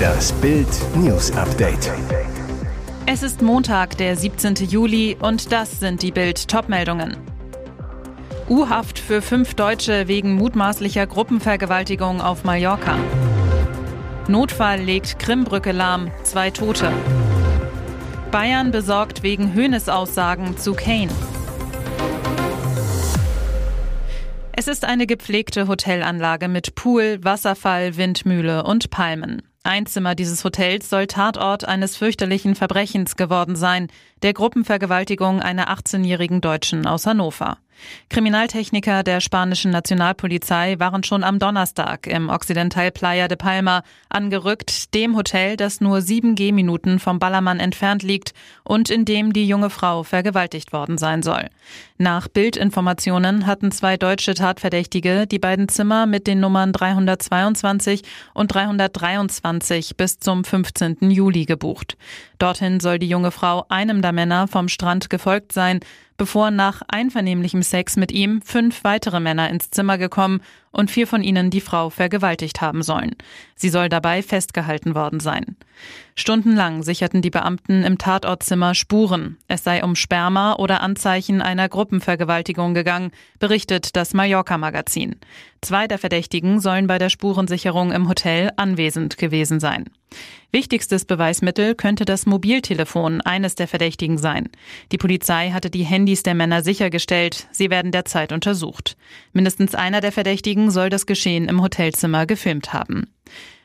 Das Bild News Update. Es ist Montag, der 17. Juli und das sind die Bild Topmeldungen. U-Haft für fünf Deutsche wegen mutmaßlicher Gruppenvergewaltigung auf Mallorca. Notfall legt Krimbrücke lahm, zwei Tote. Bayern besorgt wegen Höhnes-Aussagen zu Kane. Es ist eine gepflegte Hotelanlage mit Pool, Wasserfall, Windmühle und Palmen. Ein Zimmer dieses Hotels soll Tatort eines fürchterlichen Verbrechens geworden sein, der Gruppenvergewaltigung einer 18-jährigen Deutschen aus Hannover. Kriminaltechniker der spanischen Nationalpolizei waren schon am Donnerstag im Occidental Playa de Palma angerückt, dem Hotel, das nur sieben Gehminuten vom Ballermann entfernt liegt und in dem die junge Frau vergewaltigt worden sein soll. Nach Bildinformationen hatten zwei deutsche Tatverdächtige die beiden Zimmer mit den Nummern 322 und 323 bis zum 15. Juli gebucht. Dorthin soll die junge Frau einem der Männer vom Strand gefolgt sein, bevor nach einvernehmlichem Sex mit ihm fünf weitere Männer ins Zimmer gekommen und vier von ihnen die Frau vergewaltigt haben sollen. Sie soll dabei festgehalten worden sein. Stundenlang sicherten die Beamten im Tatortzimmer Spuren. Es sei um Sperma oder Anzeichen einer Gruppenvergewaltigung gegangen, berichtet das Mallorca-Magazin. Zwei der Verdächtigen sollen bei der Spurensicherung im Hotel anwesend gewesen sein. Wichtigstes Beweismittel könnte das Mobiltelefon eines der Verdächtigen sein. Die Polizei hatte die Handys der Männer sichergestellt. Sie werden derzeit untersucht. Mindestens einer der Verdächtigen soll das Geschehen im Hotelzimmer gefilmt haben.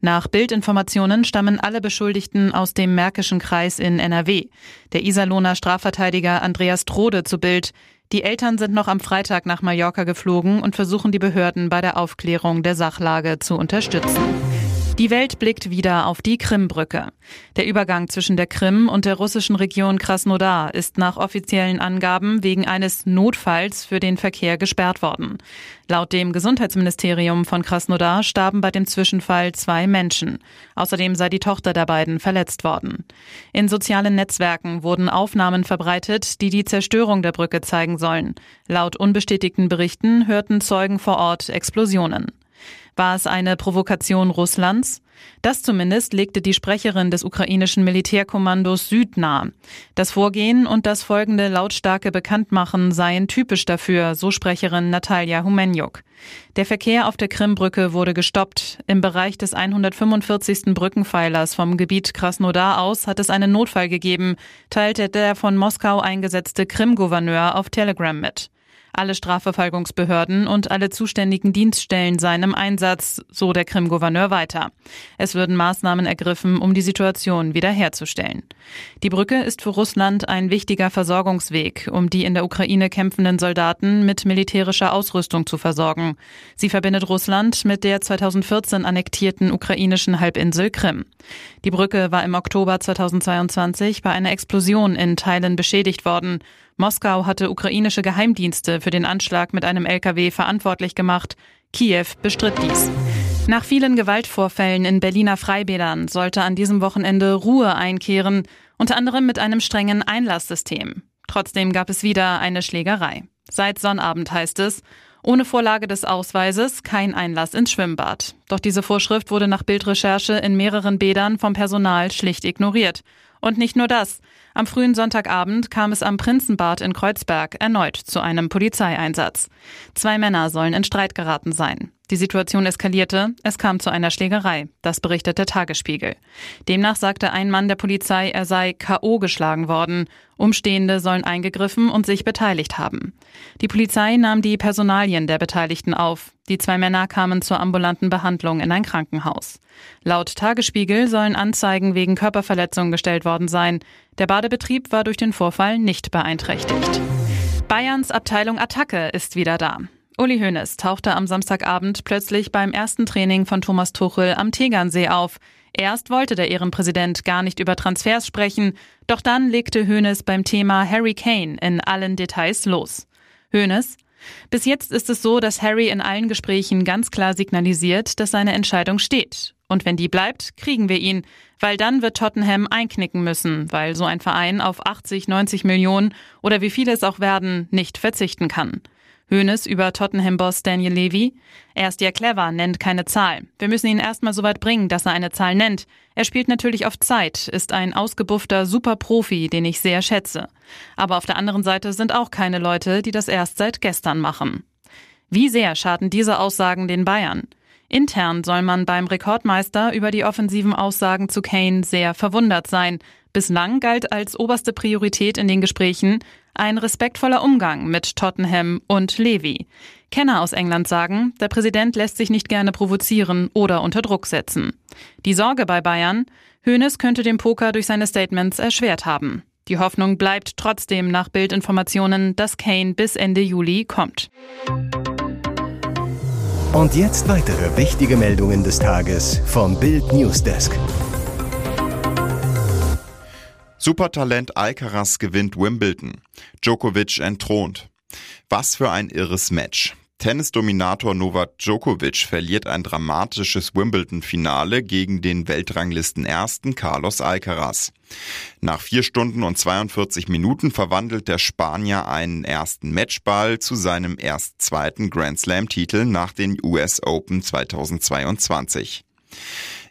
Nach Bildinformationen stammen alle Beschuldigten aus dem Märkischen Kreis in NRW. Der Iserlohner Strafverteidiger Andreas Trode zu Bild. Die Eltern sind noch am Freitag nach Mallorca geflogen und versuchen die Behörden bei der Aufklärung der Sachlage zu unterstützen. Die Welt blickt wieder auf die Krimbrücke. Der Übergang zwischen der Krim und der russischen Region Krasnodar ist nach offiziellen Angaben wegen eines Notfalls für den Verkehr gesperrt worden. Laut dem Gesundheitsministerium von Krasnodar starben bei dem Zwischenfall zwei Menschen. Außerdem sei die Tochter der beiden verletzt worden. In sozialen Netzwerken wurden Aufnahmen verbreitet, die die Zerstörung der Brücke zeigen sollen. Laut unbestätigten Berichten hörten Zeugen vor Ort Explosionen. War es eine Provokation Russlands? Das zumindest legte die Sprecherin des ukrainischen Militärkommandos Süd nahe. Das Vorgehen und das folgende lautstarke Bekanntmachen seien typisch dafür, so Sprecherin Natalia Humenjuk. Der Verkehr auf der Krimbrücke wurde gestoppt. Im Bereich des 145. Brückenpfeilers vom Gebiet Krasnodar aus hat es einen Notfall gegeben, teilte der von Moskau eingesetzte Krim-Gouverneur auf Telegram mit. Alle Strafverfolgungsbehörden und alle zuständigen Dienststellen seien im Einsatz, so der Krim-Gouverneur weiter. Es würden Maßnahmen ergriffen, um die Situation wiederherzustellen. Die Brücke ist für Russland ein wichtiger Versorgungsweg, um die in der Ukraine kämpfenden Soldaten mit militärischer Ausrüstung zu versorgen. Sie verbindet Russland mit der 2014 annektierten ukrainischen Halbinsel Krim. Die Brücke war im Oktober 2022 bei einer Explosion in Teilen beschädigt worden. Moskau hatte ukrainische Geheimdienste für den Anschlag mit einem LKW verantwortlich gemacht. Kiew bestritt dies. Nach vielen Gewaltvorfällen in Berliner Freibädern sollte an diesem Wochenende Ruhe einkehren, unter anderem mit einem strengen Einlasssystem. Trotzdem gab es wieder eine Schlägerei. Seit Sonnabend heißt es, ohne Vorlage des Ausweises kein Einlass ins Schwimmbad. Doch diese Vorschrift wurde nach Bildrecherche in mehreren Bädern vom Personal schlicht ignoriert. Und nicht nur das. Am frühen Sonntagabend kam es am Prinzenbad in Kreuzberg erneut zu einem Polizeieinsatz. Zwei Männer sollen in Streit geraten sein. Die Situation eskalierte, es kam zu einer Schlägerei, das berichtet der Tagesspiegel. Demnach sagte ein Mann der Polizei, er sei KO geschlagen worden. Umstehende sollen eingegriffen und sich beteiligt haben. Die Polizei nahm die Personalien der Beteiligten auf. Die zwei Männer kamen zur ambulanten Behandlung in ein Krankenhaus. Laut Tagesspiegel sollen Anzeigen wegen Körperverletzung gestellt worden sein. Der Badebetrieb war durch den Vorfall nicht beeinträchtigt. Bayerns Abteilung Attacke ist wieder da. Uli Hoeneß tauchte am Samstagabend plötzlich beim ersten Training von Thomas Tuchel am Tegernsee auf. Erst wollte der Ehrenpräsident gar nicht über Transfers sprechen, doch dann legte Hoeneß beim Thema Harry Kane in allen Details los. Hoeneß bis jetzt ist es so, dass Harry in allen Gesprächen ganz klar signalisiert, dass seine Entscheidung steht. Und wenn die bleibt, kriegen wir ihn, weil dann wird Tottenham einknicken müssen, weil so ein Verein auf 80, 90 Millionen oder wie viele es auch werden, nicht verzichten kann. Hönes über Tottenham-Boss Daniel Levy. Er ist ja clever, nennt keine Zahl. Wir müssen ihn erstmal so weit bringen, dass er eine Zahl nennt. Er spielt natürlich auf Zeit, ist ein ausgebuffter Superprofi, den ich sehr schätze. Aber auf der anderen Seite sind auch keine Leute, die das erst seit gestern machen. Wie sehr schaden diese Aussagen den Bayern? Intern soll man beim Rekordmeister über die offensiven Aussagen zu Kane sehr verwundert sein. Bislang galt als oberste Priorität in den Gesprächen ein respektvoller Umgang mit Tottenham und Levy. Kenner aus England sagen, der Präsident lässt sich nicht gerne provozieren oder unter Druck setzen. Die Sorge bei Bayern, Hoeneß könnte den Poker durch seine Statements erschwert haben. Die Hoffnung bleibt trotzdem nach Bildinformationen, dass Kane bis Ende Juli kommt. Und jetzt weitere wichtige Meldungen des Tages vom Bild Newsdesk. Supertalent Alcaraz gewinnt Wimbledon. Djokovic entthront. Was für ein irres Match. Tennisdominator Novak Djokovic verliert ein dramatisches Wimbledon-Finale gegen den Weltranglisten-Ersten Carlos Alcaraz. Nach vier Stunden und 42 Minuten verwandelt der Spanier einen ersten Matchball zu seinem erst zweiten Grand Slam-Titel nach den US Open 2022.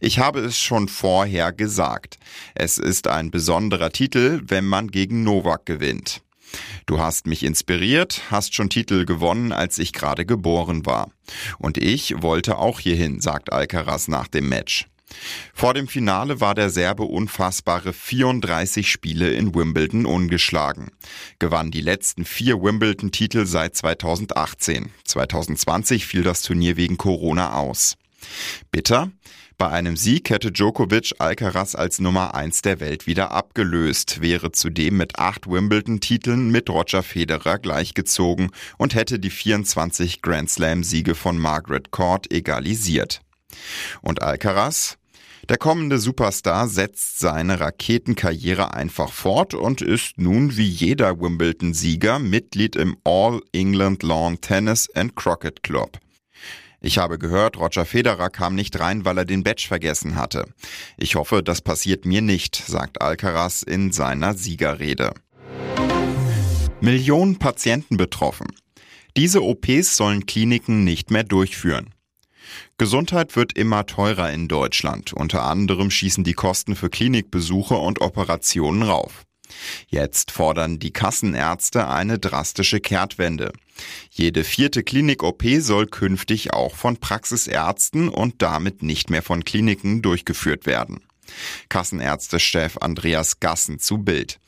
Ich habe es schon vorher gesagt. Es ist ein besonderer Titel, wenn man gegen Novak gewinnt. Du hast mich inspiriert, hast schon Titel gewonnen, als ich gerade geboren war. Und ich wollte auch hierhin, sagt Alcaraz nach dem Match. Vor dem Finale war der Serbe unfassbare 34 Spiele in Wimbledon ungeschlagen. Gewann die letzten vier Wimbledon-Titel seit 2018. 2020 fiel das Turnier wegen Corona aus. Bitter? Bei einem Sieg hätte Djokovic Alcaraz als Nummer 1 der Welt wieder abgelöst, wäre zudem mit acht Wimbledon-Titeln mit Roger Federer gleichgezogen und hätte die 24 Grand Slam-Siege von Margaret Court egalisiert. Und Alcaraz? Der kommende Superstar setzt seine Raketenkarriere einfach fort und ist nun wie jeder Wimbledon-Sieger Mitglied im All England Lawn Tennis and Croquet Club. Ich habe gehört, Roger Federer kam nicht rein, weil er den Badge vergessen hatte. Ich hoffe, das passiert mir nicht, sagt Alcaraz in seiner Siegerrede. Millionen Patienten betroffen. Diese OPs sollen Kliniken nicht mehr durchführen. Gesundheit wird immer teurer in Deutschland. Unter anderem schießen die Kosten für Klinikbesuche und Operationen rauf. Jetzt fordern die Kassenärzte eine drastische Kehrtwende. Jede vierte Klinik-OP soll künftig auch von Praxisärzten und damit nicht mehr von Kliniken durchgeführt werden. Kassenärztechef Andreas Gassen zu Bild.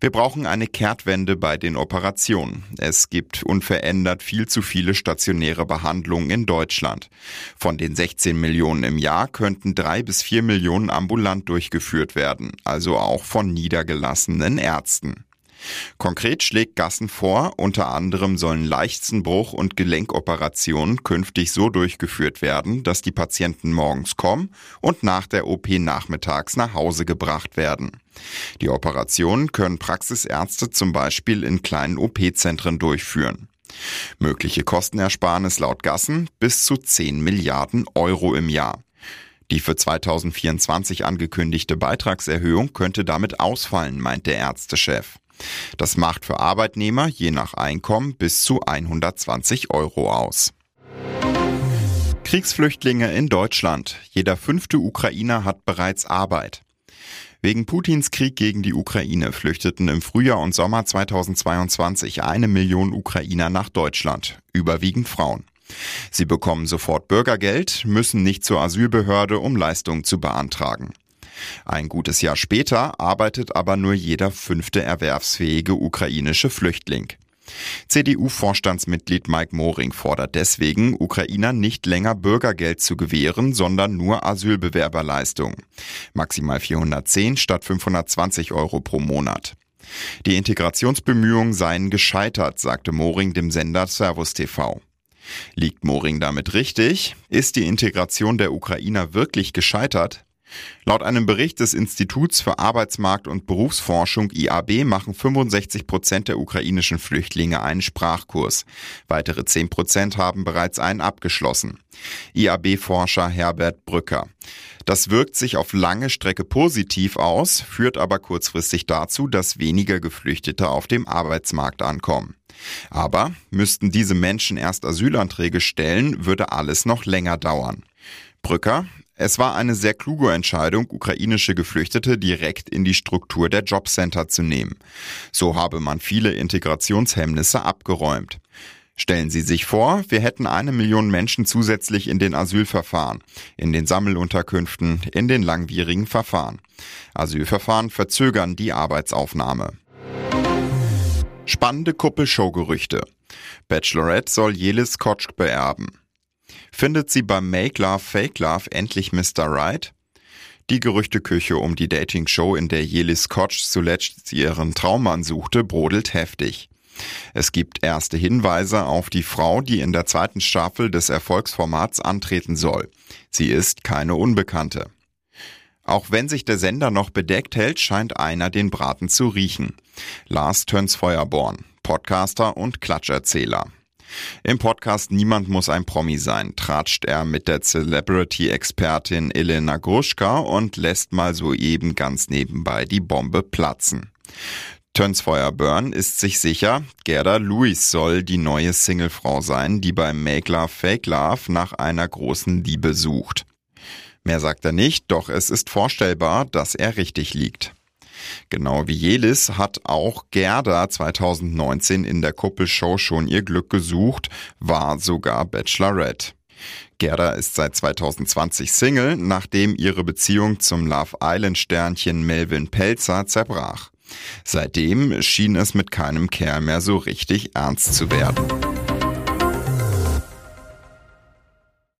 Wir brauchen eine Kehrtwende bei den Operationen. Es gibt unverändert viel zu viele stationäre Behandlungen in Deutschland. Von den 16 Millionen im Jahr könnten drei bis vier Millionen ambulant durchgeführt werden, also auch von niedergelassenen Ärzten. Konkret schlägt Gassen vor, unter anderem sollen Leichtsenbruch- und Gelenkoperationen künftig so durchgeführt werden, dass die Patienten morgens kommen und nach der OP nachmittags nach Hause gebracht werden. Die Operationen können Praxisärzte zum Beispiel in kleinen OP-Zentren durchführen. Mögliche Kostenersparnis laut Gassen bis zu 10 Milliarden Euro im Jahr. Die für 2024 angekündigte Beitragserhöhung könnte damit ausfallen, meint der Ärztechef. Das macht für Arbeitnehmer je nach Einkommen bis zu 120 Euro aus. Kriegsflüchtlinge in Deutschland. Jeder fünfte Ukrainer hat bereits Arbeit. Wegen Putins Krieg gegen die Ukraine flüchteten im Frühjahr und Sommer 2022 eine Million Ukrainer nach Deutschland, überwiegend Frauen. Sie bekommen sofort Bürgergeld, müssen nicht zur Asylbehörde, um Leistungen zu beantragen. Ein gutes Jahr später arbeitet aber nur jeder fünfte erwerbsfähige ukrainische Flüchtling. CDU-Vorstandsmitglied Mike Moring fordert deswegen, Ukrainern nicht länger Bürgergeld zu gewähren, sondern nur Asylbewerberleistung. Maximal 410 statt 520 Euro pro Monat. Die Integrationsbemühungen seien gescheitert, sagte Moring dem Sender Servus TV. Liegt Moring damit richtig? Ist die Integration der Ukrainer wirklich gescheitert? Laut einem Bericht des Instituts für Arbeitsmarkt und Berufsforschung IAB machen 65 Prozent der ukrainischen Flüchtlinge einen Sprachkurs. Weitere 10 Prozent haben bereits einen abgeschlossen. IAB-Forscher Herbert Brücker. Das wirkt sich auf lange Strecke positiv aus, führt aber kurzfristig dazu, dass weniger Geflüchtete auf dem Arbeitsmarkt ankommen. Aber müssten diese Menschen erst Asylanträge stellen, würde alles noch länger dauern. Brücker, es war eine sehr kluge Entscheidung, ukrainische Geflüchtete direkt in die Struktur der Jobcenter zu nehmen. So habe man viele Integrationshemmnisse abgeräumt. Stellen Sie sich vor, wir hätten eine Million Menschen zusätzlich in den Asylverfahren, in den Sammelunterkünften, in den langwierigen Verfahren. Asylverfahren verzögern die Arbeitsaufnahme. Spannende Kuppelshow-Gerüchte. Bachelorette soll Jelis Kotschk beerben. Findet sie beim Make Love Fake Love endlich Mr. Right? Die Gerüchteküche um die Dating-Show, in der Jelis Kotsch zuletzt ihren Traummann suchte, brodelt heftig. Es gibt erste Hinweise auf die Frau, die in der zweiten Staffel des Erfolgsformats antreten soll. Sie ist keine Unbekannte. Auch wenn sich der Sender noch bedeckt hält, scheint einer den Braten zu riechen. Lars Töns Feuerborn, Podcaster und Klatscherzähler. Im Podcast Niemand muss ein Promi sein, tratscht er mit der Celebrity-Expertin Elena Gruschka und lässt mal soeben ganz nebenbei die Bombe platzen. Tönsfeuer Burn ist sich sicher, Gerda Lewis soll die neue Singlefrau sein, die beim Make Love Fake Love nach einer großen Liebe sucht. Mehr sagt er nicht, doch es ist vorstellbar, dass er richtig liegt. Genau wie Jelis hat auch Gerda 2019 in der Kuppelshow schon ihr Glück gesucht, war sogar Bachelorette. Gerda ist seit 2020 Single, nachdem ihre Beziehung zum Love Island Sternchen Melvin Pelzer zerbrach. Seitdem schien es mit keinem Kerl mehr so richtig ernst zu werden.